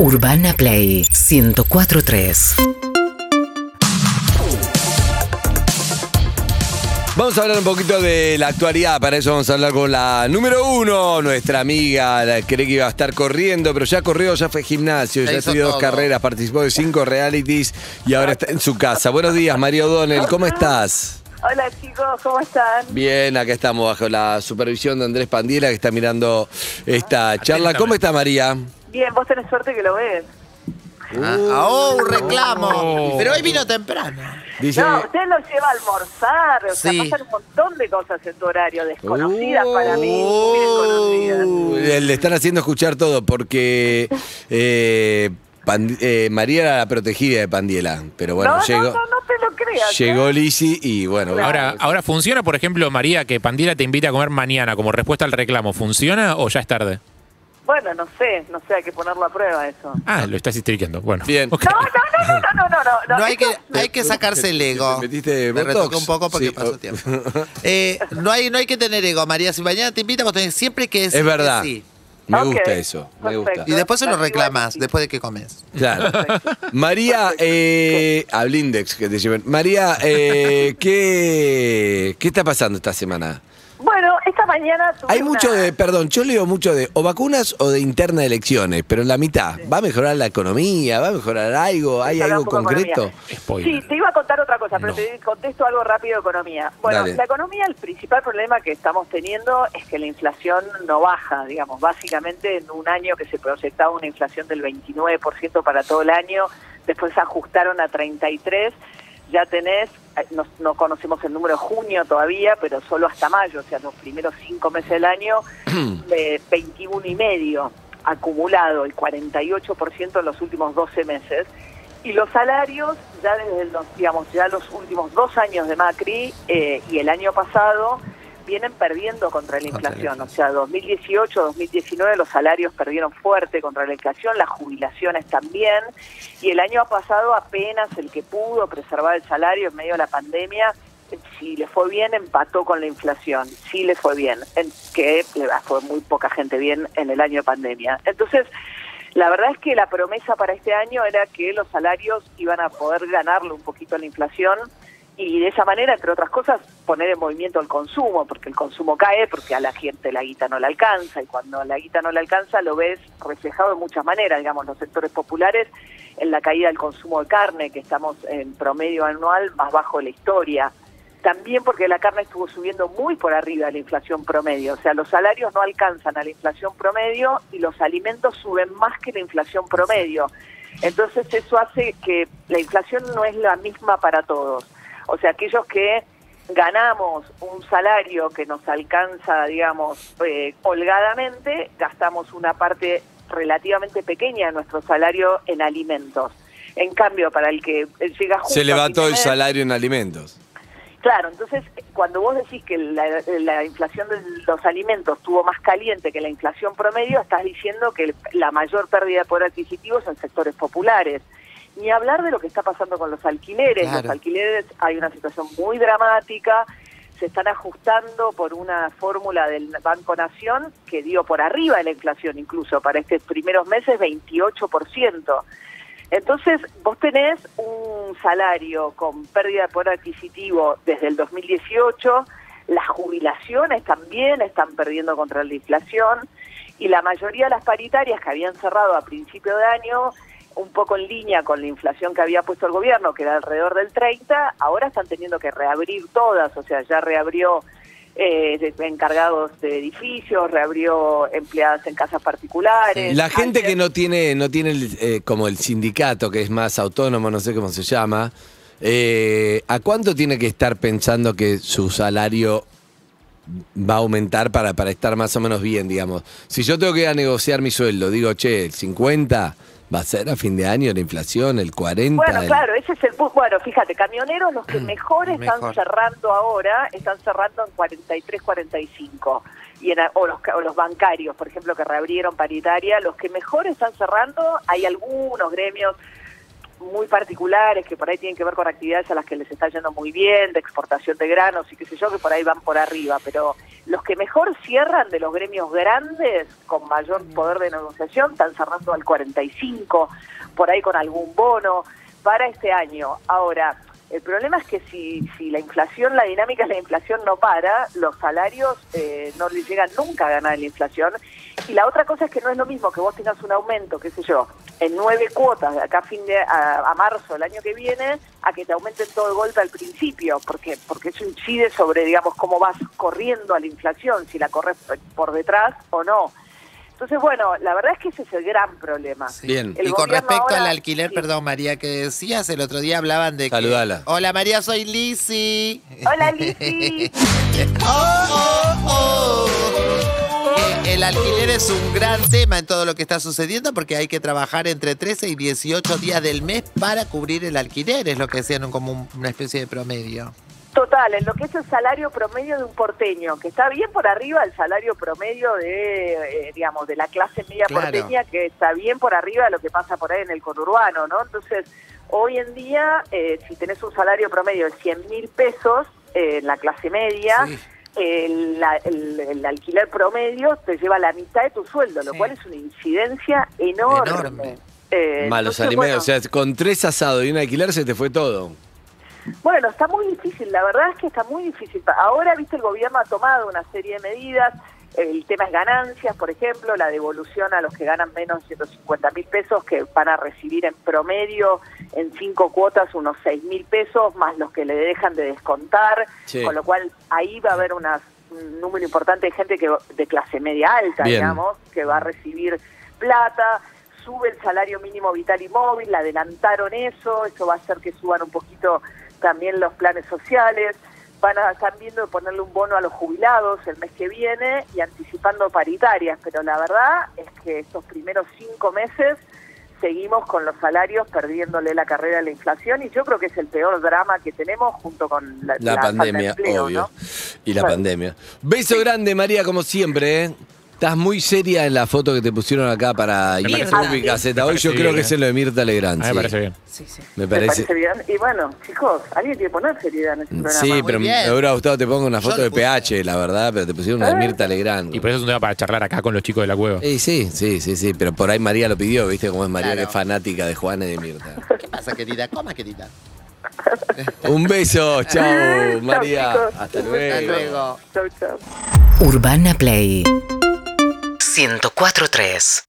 Urbana Play 1043. Vamos a hablar un poquito de la actualidad, para eso vamos a hablar con la número uno, nuestra amiga, la cree que iba a estar corriendo, pero ya corrió, ya fue gimnasio, Ya hizo estudió dos todo. carreras, participó de cinco realities y ahora está en su casa. Buenos días, María O'Donnell, ¿cómo estás? Hola chicos, ¿cómo están? Bien, acá estamos bajo la supervisión de Andrés Pandiela que está mirando esta charla. ¿Cómo está María? Bien, vos tenés suerte que lo ves. Ah, oh, un reclamo. Pero hoy vino temprano. Dice, No, usted lo lleva a almorzar, o sea, Sí. pasan un montón de cosas en tu horario, desconocidas para mí, muy desconocidas. Uh, le están haciendo escuchar todo porque eh, eh, María era la protegida de Pandiela, pero bueno, no, llegó, no, no, no te lo creas. llegó ¿eh? Lisi y bueno, Claro. Ahora, ahora funciona, por ejemplo, María, que Pandiela te invita a comer mañana como respuesta al reclamo. ¿Funciona o ya es tarde? Bueno, no sé, no sé, hay que ponerlo a prueba eso. Ah, lo estás histricando. Bueno. Bien. No, no, no, no, no, no, no, no. No hay que, hay que sacarse el ego. ¿Te metiste Me retoqué un poco porque Sí, pasó tiempo. Eh, no, hay, no hay que tener ego, María. Si mañana te invita, vos tenés siempre que decir Es verdad. que sí. Me gusta eso, me gusta. Y después se lo reclamas, después de que comes. Claro. María, eh, a Blindex que te lleven. María, eh, ¿qué, ¿qué está pasando esta semana? Bueno, mañana Hay mucho de, perdón, yo leo mucho de o vacunas o de interna de elecciones, pero en la mitad, ¿va a mejorar la economía? ¿Va a mejorar algo? ¿Hay algo concreto? Sí, te iba a contar otra cosa, pero No. te contesto algo rápido de economía. Bueno, Dale. la economía, el principal problema que estamos teniendo es que la inflación no baja, digamos, básicamente en un año que se proyectaba una inflación del 29% para todo el año, después se ajustaron a 33, ya tenés, eh, no, no conocemos el número de junio todavía, pero solo hasta mayo, o sea, los primeros cinco meses del año, eh, 21 y medio acumulado, el 48% en los últimos 12 meses. Y los salarios, ya desde los, digamos, ya los últimos dos años de Macri eh, y el año pasado, vienen perdiendo contra la Contra la inflación. O sea, 2018, 2019 los salarios perdieron fuerte contra la inflación, las jubilaciones también. Y el año pasado apenas el que pudo preservar el salario en medio de la pandemia, eh, si le fue bien, empató con la inflación. Sí le fue bien, en- que le fue muy poca gente bien en el año de pandemia. Entonces, la verdad es que la promesa para este año era que los salarios iban a poder ganarle un poquito a la inflación y de esa manera, entre otras cosas, poner en movimiento el consumo, porque el consumo cae porque a la gente la guita no le alcanza y cuando la guita no le alcanza lo ves reflejado de muchas maneras, digamos, los sectores populares en la caída del consumo de carne, que estamos en promedio anual más bajo de la historia. También porque la carne estuvo subiendo muy por arriba de la inflación promedio, o sea, los salarios no alcanzan a la inflación promedio y los alimentos suben más que la inflación promedio. Entonces eso hace que la inflación no es la misma para todos. O sea, aquellos que ganamos un salario que nos alcanza, digamos, eh, holgadamente, gastamos una parte relativamente pequeña de nuestro salario en alimentos. En cambio, para el que llega justo Se de el salario en alimentos. Claro, entonces cuando vos decís que la, la inflación de los alimentos estuvo más caliente que la inflación promedio, estás diciendo que la mayor pérdida de poder adquisitivo es en sectores populares. Ni hablar de lo que está pasando con los alquileres. Claro. Los alquileres hay una situación muy dramática, se están ajustando por una fórmula del Banco Nación que dio por arriba de la inflación incluso para estos primeros meses 28%. Entonces, vos tenés un salario con pérdida de poder adquisitivo desde el 2018, las jubilaciones también están perdiendo contra la inflación y la mayoría de las paritarias que habían cerrado a principio de año, un poco en línea con la inflación que había puesto el gobierno, que era alrededor del 30, ahora están teniendo que reabrir todas, o sea, ya reabrió eh, encargados de edificios, reabrió empleadas en casas particulares. La gente que no tiene, no tiene el, eh, como el sindicato, que es más autónomo, no sé cómo se llama, eh, ¿a cuánto tiene que estar pensando que su salario va a aumentar para, para estar más o menos bien, digamos? Si yo tengo que ir a negociar mi sueldo, digo, che, el 50 va a ser a fin de año la inflación, el 40. Bueno, el- claro, ese es el Bueno, fíjate, camioneros los que mejor están Mejor. cerrando ahora, están cerrando en 43, 45. Y en, o, los, ca- o los bancarios, por ejemplo, que reabrieron paritaria, los que mejor están cerrando, hay algunos gremios muy particulares que por ahí tienen que ver con actividades a las que les está yendo muy bien, de exportación de granos y qué sé yo, que por ahí van por arriba, pero los que mejor cierran de los gremios grandes, con mayor poder de negociación, están cerrando al 45, por ahí con algún bono para este año. Ahora, el problema es que si, si la inflación, la dinámica de la inflación no para, los salarios eh, no le llegan nunca a ganar la inflación. Y la otra cosa es que no es lo mismo que vos tengas un aumento, qué sé yo, en nueve cuotas de acá a, fin de, a, a marzo del año que viene, a que te aumenten todo de golpe al principio, porque porque eso incide sobre, digamos, cómo vas corriendo a la inflación, si la corres por detrás o no. Entonces, bueno, la verdad es que ese es el gran problema. Bien. El y con respecto al alquiler, sí. perdón María, que decías, el otro día hablaban de que... Saludala. Hola María, soy Lizzy. Hola, Lizzy. Que el alquiler es un gran tema en todo lo que está sucediendo porque hay que trabajar entre 13 y 18 días del mes para cubrir el alquiler, es lo que decían como un- una especie de promedio. Total, en lo que es el salario promedio de un porteño, que está bien por arriba del salario promedio de, eh, digamos, de la clase media Claro. porteña, que está bien por arriba de lo que pasa por ahí en el conurbano, ¿no? Entonces, hoy en día, eh, si tenés un salario promedio de 100 mil pesos eh, en la clase media, Sí. El, la- el- el alquiler promedio te lleva la mitad de tu sueldo, lo cual es una incidencia enorme. Enorme. Eh, Malos entonces, alimentos. bueno, O sea, con tres asados y un alquiler se te fue todo. Bueno, está muy difícil, la verdad es que está muy difícil. Ahora, viste, el gobierno ha tomado una serie de medidas, el tema es ganancias, por ejemplo, la devolución a los que ganan menos de 150 mil pesos, que van a recibir en promedio en cinco cuotas unos 6 mil pesos, más los que le dejan de descontar, Sí. con lo cual ahí va a haber unas- un número importante de gente que de clase media alta, Bien. digamos, que va a recibir plata, sube el salario mínimo vital y móvil, adelantaron eso, eso va a hacer que suban un poquito también los planes sociales, van a estar viendo de ponerle un bono a los jubilados el mes que viene y anticipando paritarias, pero la verdad es que estos primeros cinco meses seguimos con los salarios perdiéndole la carrera a la inflación y yo creo que es el peor drama que tenemos junto con la, La, la pandemia, empleo, obvio. ¿no? Y la pandemia. Beso grande, María, como siempre, ¿eh? Estás muy seria en la foto que te pusieron acá para Me YouTube parece- y Gaceta. me Hoy parece yo creo bien, que ¿eh? es en lo de Mirta Legrand. A mí me sí. parece bien. Sí, sí. Me Me parece. parece bien. Y bueno, chicos, alguien tiene que poner seriedad en este programa. Sí, Muy pero bien. me hubiera gustado que te ponga una foto de. PH, la verdad, pero te pusieron una de Mirta Legrand. Y por eso es un tema para charlar acá con los chicos de la cueva. Eh, sí, sí, sí, sí, pero por ahí María lo pidió, ¿viste? Como es María, Claro. que es fanática de Juana y de Mirta. ¿Qué pasa, querida? Coma, querida. Un beso, chao, Chau, María. chicos. Hasta. Hasta luego. luego. Chau, chau. Urbana Play 104.3